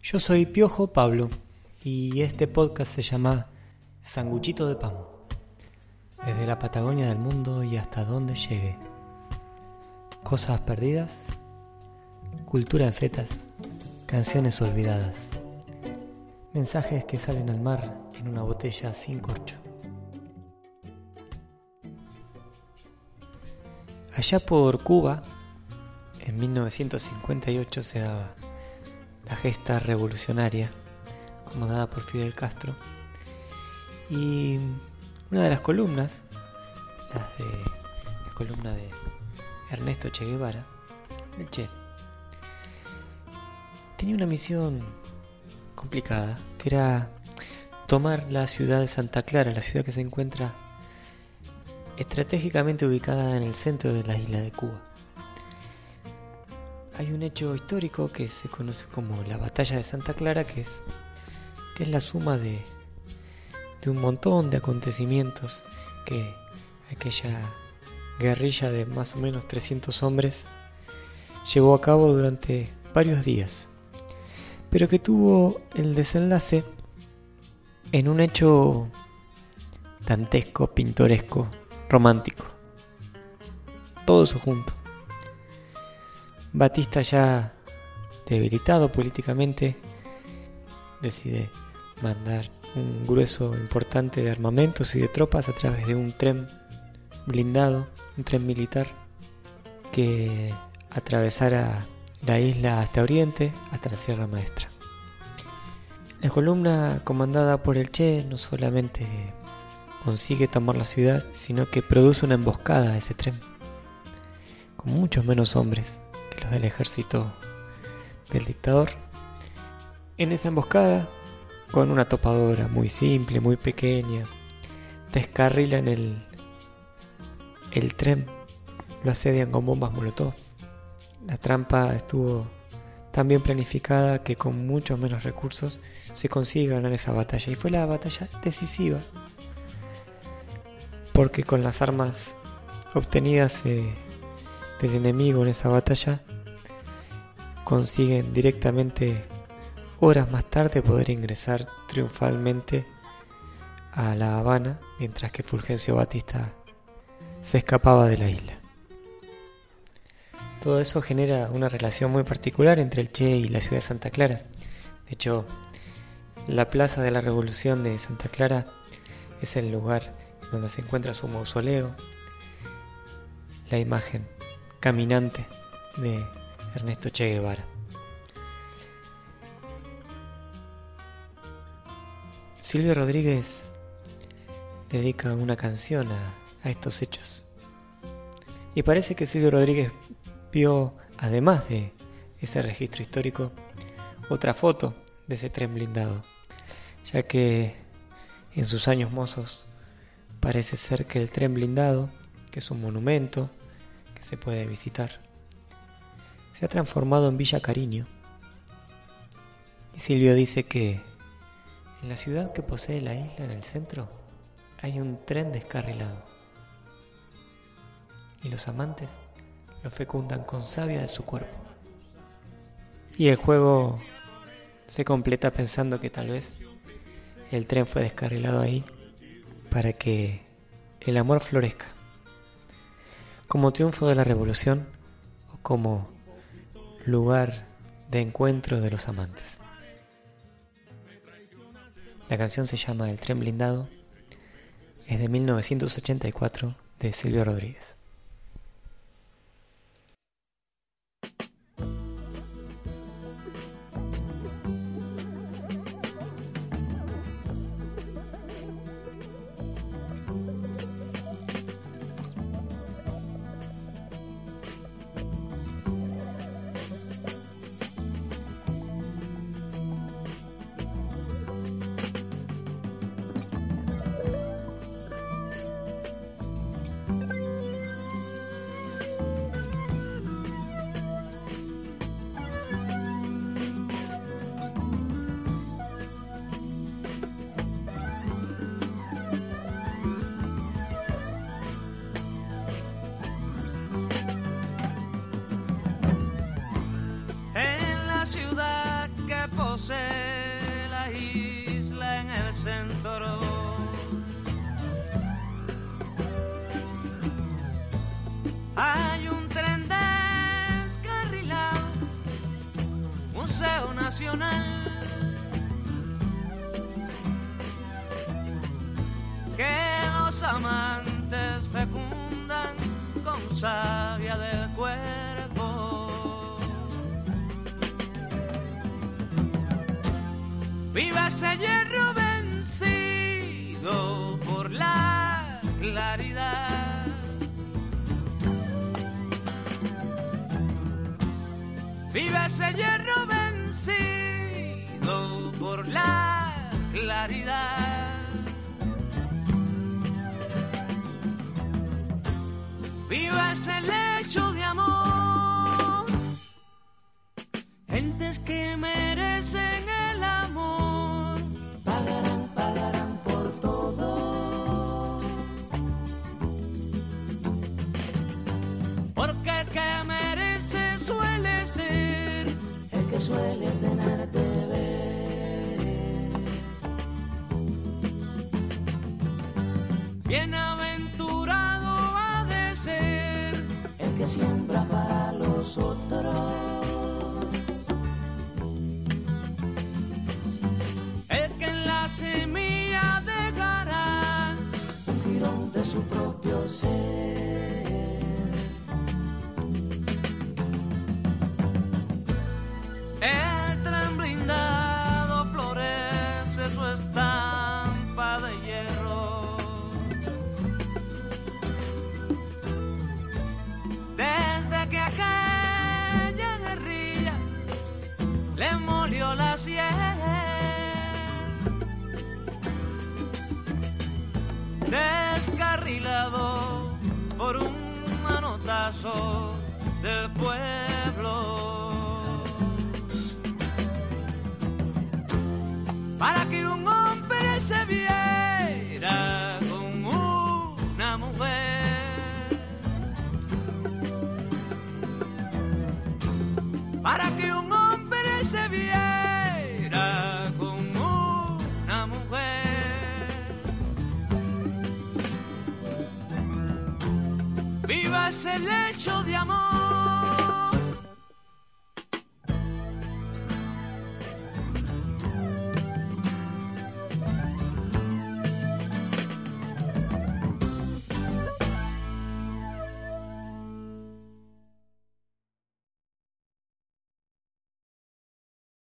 Yo soy Piojo Pablo y este podcast se llama Sanguchito de Pan. Desde la Patagonia del mundo y hasta donde llegue. Cosas perdidas, cultura en fetas, canciones olvidadas. Mensajes que salen al mar en una botella sin corcho. Allá por Cuba, en 1958 se daba la gesta revolucionaria comandada por Fidel Castro y una de las columnas, de la columna de Ernesto Che Guevara, el Che, tenía una misión complicada, que era tomar la ciudad de Santa Clara, la ciudad que se encuentra estratégicamente ubicada en el centro de la isla de Cuba. Hay un hecho histórico que se conoce como la batalla de Santa Clara, que es, que es la suma de, de un montón de acontecimientos que aquella guerrilla de más o menos 300 hombres llevó a cabo durante varios días, pero que tuvo el desenlace en un hecho dantesco, pintoresco, romántico. Todo eso junto. Batista ya debilitado políticamente decide mandar un grueso importante de armamentos y de tropas a través de un tren blindado, un tren militar que atravesara la isla hasta Oriente, hasta la Sierra Maestra. La columna comandada por el Che no solamente consigue tomar la ciudad, sino que produce una emboscada a ese tren, con muchos menos hombres del ejército del dictador. En esa emboscada, con una topadora muy simple, muy pequeña, descarrilan el, el tren, lo asedian con bombas molotov. La trampa estuvo tan bien planificada que con muchos menos recursos se consigue ganar esa batalla. Y fue la batalla decisiva porque con las armas obtenidas eh, del enemigo en esa batalla consiguen directamente horas más tarde poder ingresar triunfalmente a La Habana mientras que Fulgencio Batista se escapaba de la isla. Todo eso genera una relación muy particular entre el Che y la ciudad de Santa Clara. De hecho, la Plaza de la Revolución de Santa Clara es el lugar donde se encuentra su mausoleo, la imagen caminante de Ernesto Che Guevara. Silvio Rodríguez dedica una canción a, estos hechos. Y parece que Silvio Rodríguez vio, además de ese registro histórico, otra foto de ese tren blindado, ya que en sus años mozos Parece ser que el tren blindado, que es un monumento que se puede visitar, se ha transformado en Villa Cariño. Y Silvio dice que en la ciudad que posee la isla en el centro hay un tren descarrilado. Y los amantes lo fecundan con savia de su cuerpo. Y el juego se completa pensando que tal vez el tren fue descarrilado ahí para que el amor florezca, como triunfo de la revolución o como lugar de encuentro de los amantes. La canción se llama El tren blindado, es de 1984 de Silvio Rodríguez. crucé la isla en el centro. Hay un tren descarrilado, Museo Nacional. Que nos ama. vivas a hierro vencido por la claridad. Vivas a hierro vencido por la claridad. Vivas el imaginarte ver. Bien a ver. dolió la sien. Descarrilado por un manotazo del pueblo. Para que es el hecho de amor.